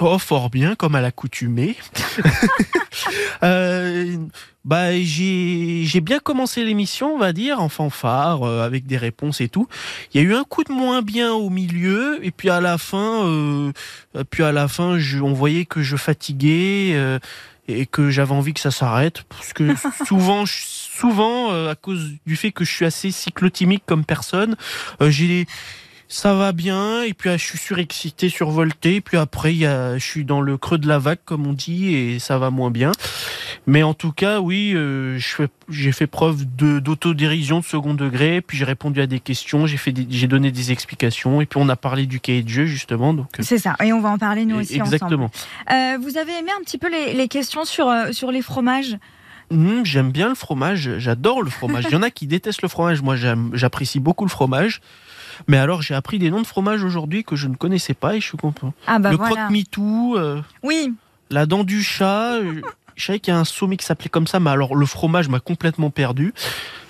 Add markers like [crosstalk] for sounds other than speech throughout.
Oh, fort bien, comme à l'accoutumée. [laughs] euh, bah, j'ai bien commencé l'émission, on va dire, en fanfare, euh, avec des réponses et tout. Il y a eu un coup de moins bien au milieu, et puis à la fin, euh, puis à la fin, je, on voyait que je fatiguais euh, et que j'avais envie que ça s'arrête, parce que [laughs] souvent, souvent, euh, à cause du fait que je suis assez cyclotimique comme personne, euh, j'ai ça va bien, et puis ah, je suis surexcité, survolté, et puis après, y a, je suis dans le creux de la vague, comme on dit, et ça va moins bien. Mais en tout cas, oui, euh, j'ai fait preuve d'autodérision de second degré, puis j'ai répondu à des questions, j'ai donné des explications, et puis on a parlé du cahier de jeu, justement. Euh, C'est ça, et on va en parler nous aussi exactement. ensemble. Euh, vous avez aimé un petit peu les, les questions sur, euh, sur les fromages? Hum, j'aime bien le fromage, j'adore le fromage. Il y en a qui détestent le fromage, moi j'apprécie beaucoup le fromage. Mais alors j'ai appris des noms de fromage aujourd'hui que je ne connaissais pas et je suis content. Ah bah le voilà. croque-mitou, euh, Oui, la dent du chat. euh, Je savais qu'il y a un sommet qui s'appelait comme ça, mais alors le fromage m'a complètement perdu.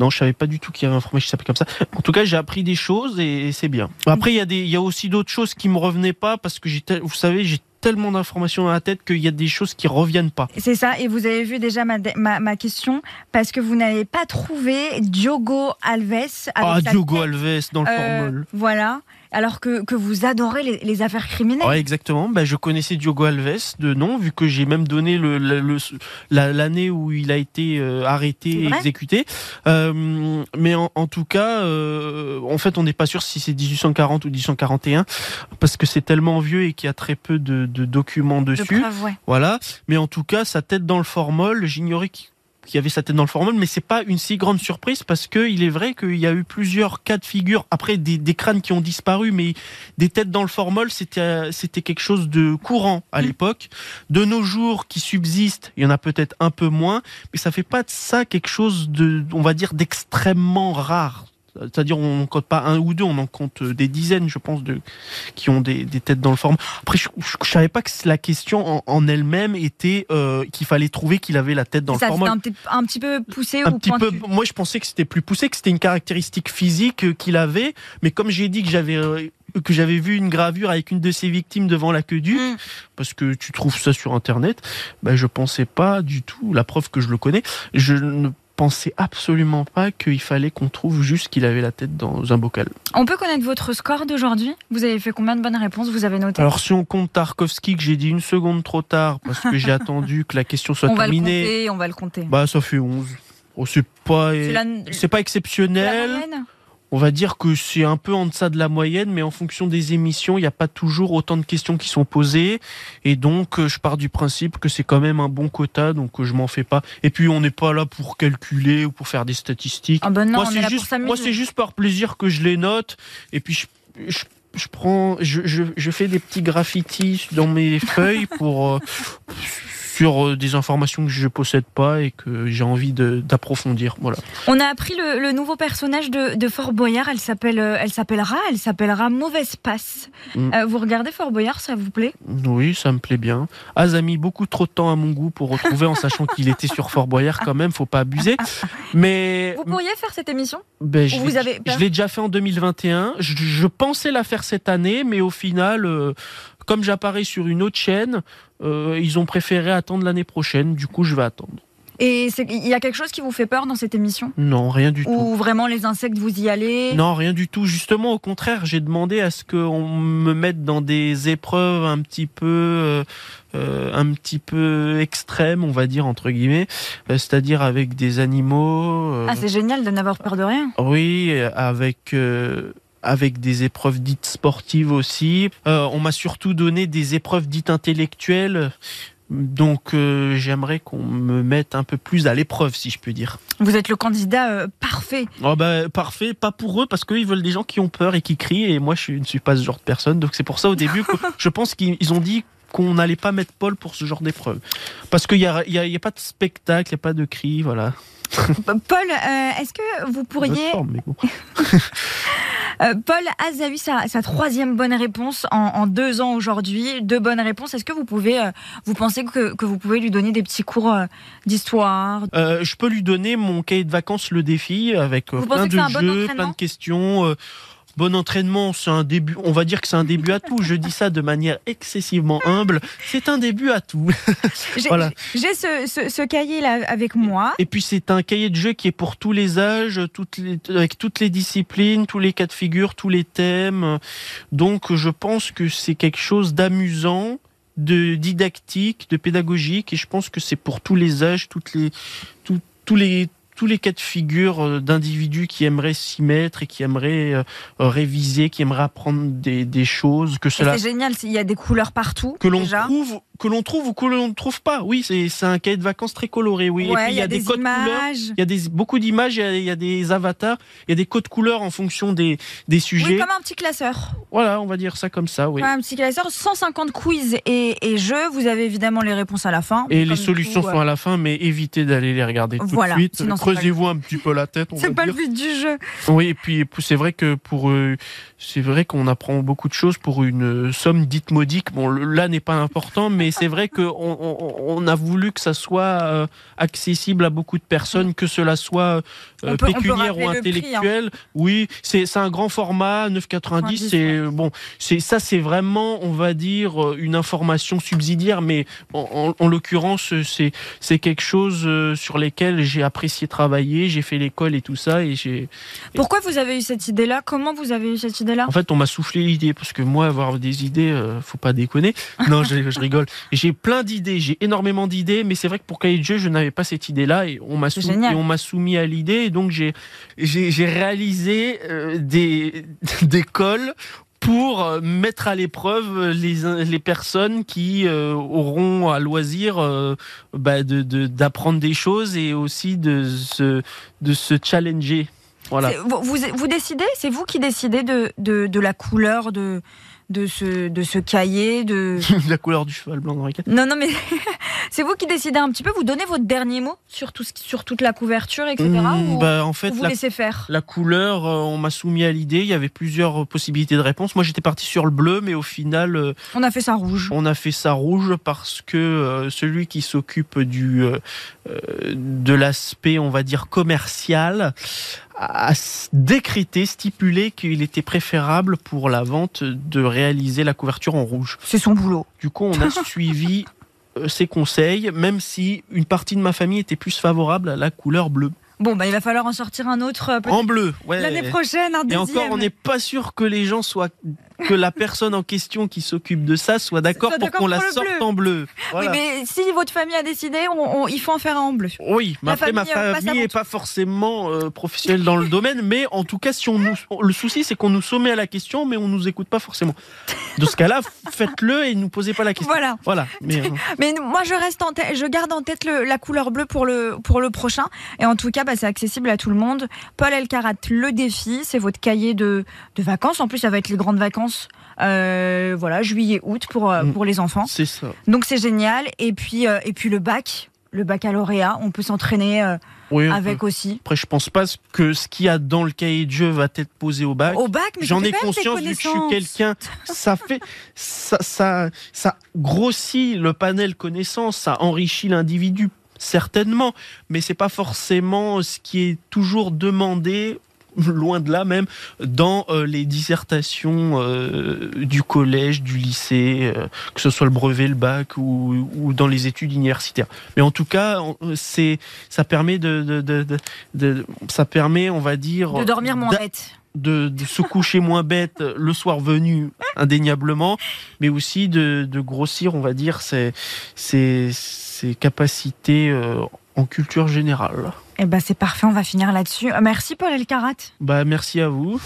Non, je savais pas du tout qu'il y avait un fromage qui s'appelait comme ça. En tout cas, j'ai appris des choses et, et c'est bien. Après, il y a des, il y a aussi d'autres choses qui me revenaient pas parce que vous savez, j'ai tellement d'informations dans la tête qu'il y a des choses qui reviennent pas. c'est ça, et vous avez vu déjà ma, ma, ma question, parce que vous n'avez pas trouvé Diogo Alves. avec Ah, Diogo tête, Alves dans le euh, formol. Voilà, alors que, que vous adorez les, les affaires criminelles. Ouais, exactement. Ben, je connaissais Diogo Alves de nom, vu que j'ai même donné le, le- le- l'année où il a été euh, arrêté et exécuté. Euh, mais en, en tout cas, euh, en fait, on n'est pas sûr si c'est 1840 ou 1841, parce que c'est tellement vieux et qu'il y a très peu de, de documents De dessus. preuves, ouais. Voilà. Mais en tout cas, sa tête dans le formol, j'ignorais qu'il qu'il y avait sa tête dans le formol, mais c'est pas une si grande surprise parce que il est vrai qu'il y a eu plusieurs cas de figure. Après, des, des crânes qui ont disparu, mais des têtes dans le formol, c'était c'était quelque chose de courant à Mm. l'époque. De nos jours, qui subsiste, il y en a peut-être un peu moins, mais ça fait pas de ça quelque chose de, on va dire, d'extrêmement rare. C'est-à-dire, on ne compte pas un ou deux, on en compte des dizaines, je pense, de qui ont des, des têtes dans le formol. Après, je, je savais pas que la question en, en elle-même était euh, qu'il fallait trouver qu'il avait la tête dans ça, le c'était formol. un, petit- un petit peu poussé Un ou petit peu. Moi, je pensais que c'était plus poussé, que c'était une caractéristique physique euh, qu'il avait. Mais comme j'ai dit que j'avais euh, que j'avais vu une gravure avec une de ses victimes devant la queue du, Mm. parce que tu trouves ça sur internet, ben je pensais pas du tout. La preuve que je le connais, je ne pensais absolument pas qu'il fallait qu'on trouve juste qu'il avait la tête dans un bocal. On peut connaître votre score d'aujourd'hui? Vous avez fait combien de bonnes réponses? Vous avez noté? Alors si on compte Tarkovsky que j'ai dit une seconde trop tard parce que j'ai [laughs] attendu que la question soit On va le terminée, compter, on va le compter. bah ça fait 11. Oh, c'est pas C'est exceptionnel. On va dire que c'est un peu en deçà de la moyenne, mais en fonction des émissions, il n'y a pas toujours autant de questions qui sont posées. Et donc, euh, je pars du principe que c'est quand même un bon quota, donc euh, je m'en fais pas. Et puis, on n'est pas là pour calculer ou pour faire des statistiques. Ah ben non, moi, c'est juste, s'amuser. moi, c'est juste par plaisir que je les note. Et puis, je, je, je prends, je, je, je fais des petits graffitis dans mes [laughs] feuilles pour euh, sur euh, des informations que je possède pas et que j'ai envie d'approfondir. Voilà. On a appris le, le nouveau personnage de, de Fort Boyard. Elle s'appelle, euh, elle s'appellera, elle s'appellera Mauvaise Passe. Mm. Euh, vous regardez Fort Boyard, ça vous plaît? Oui, ça me plaît bien. Az a mis beaucoup trop de temps à mon goût pour retrouver en sachant qu'il était sur Fort Boyard quand même, faut pas abuser. Mais Vous pourriez faire cette émission? Ben, je ou vous l'ai- avez je l'ai déjà fait en 2021. Je, je pensais la faire cette année, mais au final, euh, comme j'apparais sur une autre chaîne, euh, ils ont préféré attendre l'année prochaine. Du coup, je vais attendre. Et il y a quelque chose qui vous fait peur dans cette émission? Non, rien du tout. Ou vraiment les insectes, vous y allez? Non, rien du tout. Justement, au contraire, j'ai demandé à ce qu'on me mette dans des épreuves un petit peu, euh, euh, un petit peu extrêmes, on va dire entre guillemets, Euh, c'est-à-dire avec des animaux. euh, Ah, c'est génial de n'avoir peur de rien. oui, avec. Avec des épreuves dites sportives aussi. Euh, on m'a surtout donné des épreuves dites intellectuelles. Donc euh, j'aimerais qu'on me mette un peu plus à l'épreuve, si je peux dire. Vous êtes le candidat euh, parfait. Oh bah, parfait, pas pour eux, parce qu'ils veulent des gens qui ont peur et qui crient, et moi je ne suis pas ce genre de personne, donc c'est pour ça au début que [laughs] je pense qu'ils ils ont dit qu'on n'allait pas mettre Paul pour ce genre d'épreuve. Parce qu'il n'y a, il y a, il y a pas de spectacle, il n'y a pas de cris, voilà. Paul, euh, est-ce que vous pourriez forme, mais bon. [laughs] Euh, Paul Az a eu sa, sa troisième bonne réponse en, en deux ans aujourd'hui. Deux bonnes réponses. Est-ce que vous pouvez, euh, vous pensez que, que vous pouvez lui donner des petits cours euh, d'histoire? Je peux lui donner mon cahier de vacances, le défi, avec plein de bon jeux, plein de questions. Bon entraînement, c'est un début. On va dire que c'est un début à tout. Je dis ça de manière excessivement humble. C'est un début à tout. [laughs] J'ai Voilà. j'ai ce, ce, ce cahier là avec moi. Et puis c'est un cahier de jeu qui est pour tous les âges, toutes les, avec toutes les disciplines, tous les cas de figure, tous les thèmes. Donc je pense que c'est quelque chose d'amusant, de didactique, de pédagogique, et je pense que c'est pour tous les âges, toutes les, tout- tous les tous les cas de figure euh, d'individus qui aimeraient s'y mettre et qui aimeraient euh, réviser, qui aimeraient apprendre des, des choses, que cela C'est génial, il y a des couleurs partout. que l'on trouve que l'on trouve ou que l'on ne trouve pas. Oui, c'est un cahier de vacances très coloré. Oui, et Ouais, puis il y a des, codes couleurs. Il y a des, beaucoup d'images, il y a- il y, a des avatars, il y a des codes couleurs en fonction des, des sujets. Oui, comme un petit classeur. Voilà, on va dire ça comme ça, oui. Comme un petit classeur. 150 quiz et, et jeux. Vous avez évidemment les réponses à la fin. Et les solutions euh, sont à la fin, mais évitez d'aller les regarder tout Voilà, de suite. Creusez-vous un petit peu la tête, [laughs] C'est pas le but du jeu. Oui, et puis c'est vrai que pour euh, c'est vrai qu'on apprend beaucoup de choses pour une euh, somme dite modique. Bon, là n'est pas important, mais c'est vrai qu'on on, on a voulu que ça soit euh, accessible à beaucoup de personnes, que cela soit euh, peut- pécuniaire ou prix, hein. intellectuel. Oui, c'est un grand format, 9,90. C'est bon, c'est ça, c'est vraiment, on va dire, euh, une information subsidiaire, mais en, en- en l'occurrence, c'est c'est quelque chose euh, sur lesquels j'ai apprécié travailler. J'ai fait l'école et tout ça, et j'ai Pourquoi vous avez eu cette idée-là? Comment vous avez eu cette idée-là? En fait, on m'a soufflé l'idée parce que moi, avoir des idées, euh, faut pas déconner. Non, je, je rigole. J'ai plein d'idées, j'ai énormément d'idées, mais c'est vrai que pour cahier de jeu, je n'avais pas cette idée-là et on m'a soumis, génial. et on m'a soumis à l'idée. Et donc j'ai réalisé euh, des [laughs] des cols pour euh, mettre à l'épreuve les, les personnes qui euh, auront à loisir euh, bah, de- de- d'apprendre des choses et aussi de se, de se challenger. Voilà. Vous, vous, vous décidez? C'est vous qui décidez de, de, de la couleur de, de, ce, de ce cahier de... [laughs] la couleur du cheval blanc dans lequel- Non, non, mais [laughs] c'est vous qui décidez un petit peu. Vous donnez votre dernier mot sur, tout ce sur toute la couverture, etc. Mmh, ou, bah, en fait, vous la, laissez faire? la couleur, euh, on m'a soumis à l'idée. Il y avait plusieurs possibilités de réponse. Moi, j'étais parti sur le bleu, mais au final, euh, On a fait ça rouge. on a fait ça rouge parce que euh, celui qui s'occupe du euh, euh, de l'aspect, on va dire commercial, a décrété, stipulé qu'il était préférable pour la vente de réaliser la couverture en rouge. C'est son boulot. Du coup, on a [laughs] suivi euh, ses conseils, même si une partie de ma famille était plus favorable à la couleur bleue. Bon, bah, il va falloir en sortir un autre euh, En bleu, ouais. l'année prochaine, un Et encore, on n'est pas sûr que les gens soient, que la personne en question qui s'occupe de ça soit d'accord pour qu'on la sorte bleu. en bleu. Voilà. Oui, mais si votre famille a décidé, on- on- il faut en faire un en bleu. Oui, mais après, ma famille, euh, n'est tout. pas forcément euh, professionnelle dans le domaine, mais en tout cas, si on nous, le souci, c'est qu'on nous soumet à la question, mais on nous écoute pas forcément. Dans ce cas-là, [laughs] faites-le et ne nous posez pas la question. Voilà. Voilà. Mais, euh, [laughs] Mais moi, je reste en je garde en tête le- la couleur bleue pour le pour le prochain. Et en tout cas, bah, c'est accessible à tout le monde. Paul Elkarat, le défi, c'est votre cahier de, de vacances. En plus, ça va être les grandes vacances. Euh, voilà, juillet, août pour euh, Mm. pour les enfants. c'est ça. Donc c'est génial. Et puis euh, et puis le bac, le baccalauréat, on peut s'entraîner euh, Oui, avec peut. aussi. Après, je pense pas que ce qu'il y a dans le cahier de jeu va être posé au bac. Au bac, mais J'en ai conscience vu que je suis quelqu'un. Ça fait, ça, ça, ça grossit le panel connaissance, ça enrichit l'individu certainement, mais c'est pas forcément ce qui est toujours demandé. [laughs] Loin de là même, dans euh, les dissertations euh, du collège, du lycée, euh, que ce soit le brevet, le bac ou, ou dans les études universitaires. Mais en tout cas, c'est, ça permet de, de, de, de- de- ça permet, on va dire, De dormir moins bête. de, se coucher moins bête le soir venu, indéniablement, mais aussi de, grossir, on va dire, ses, ses, ses capacités en culture générale. Eh ben c'est parfait, on va finir là-dessus. Euh, Merci Paul Elkarat. Bah, merci à vous.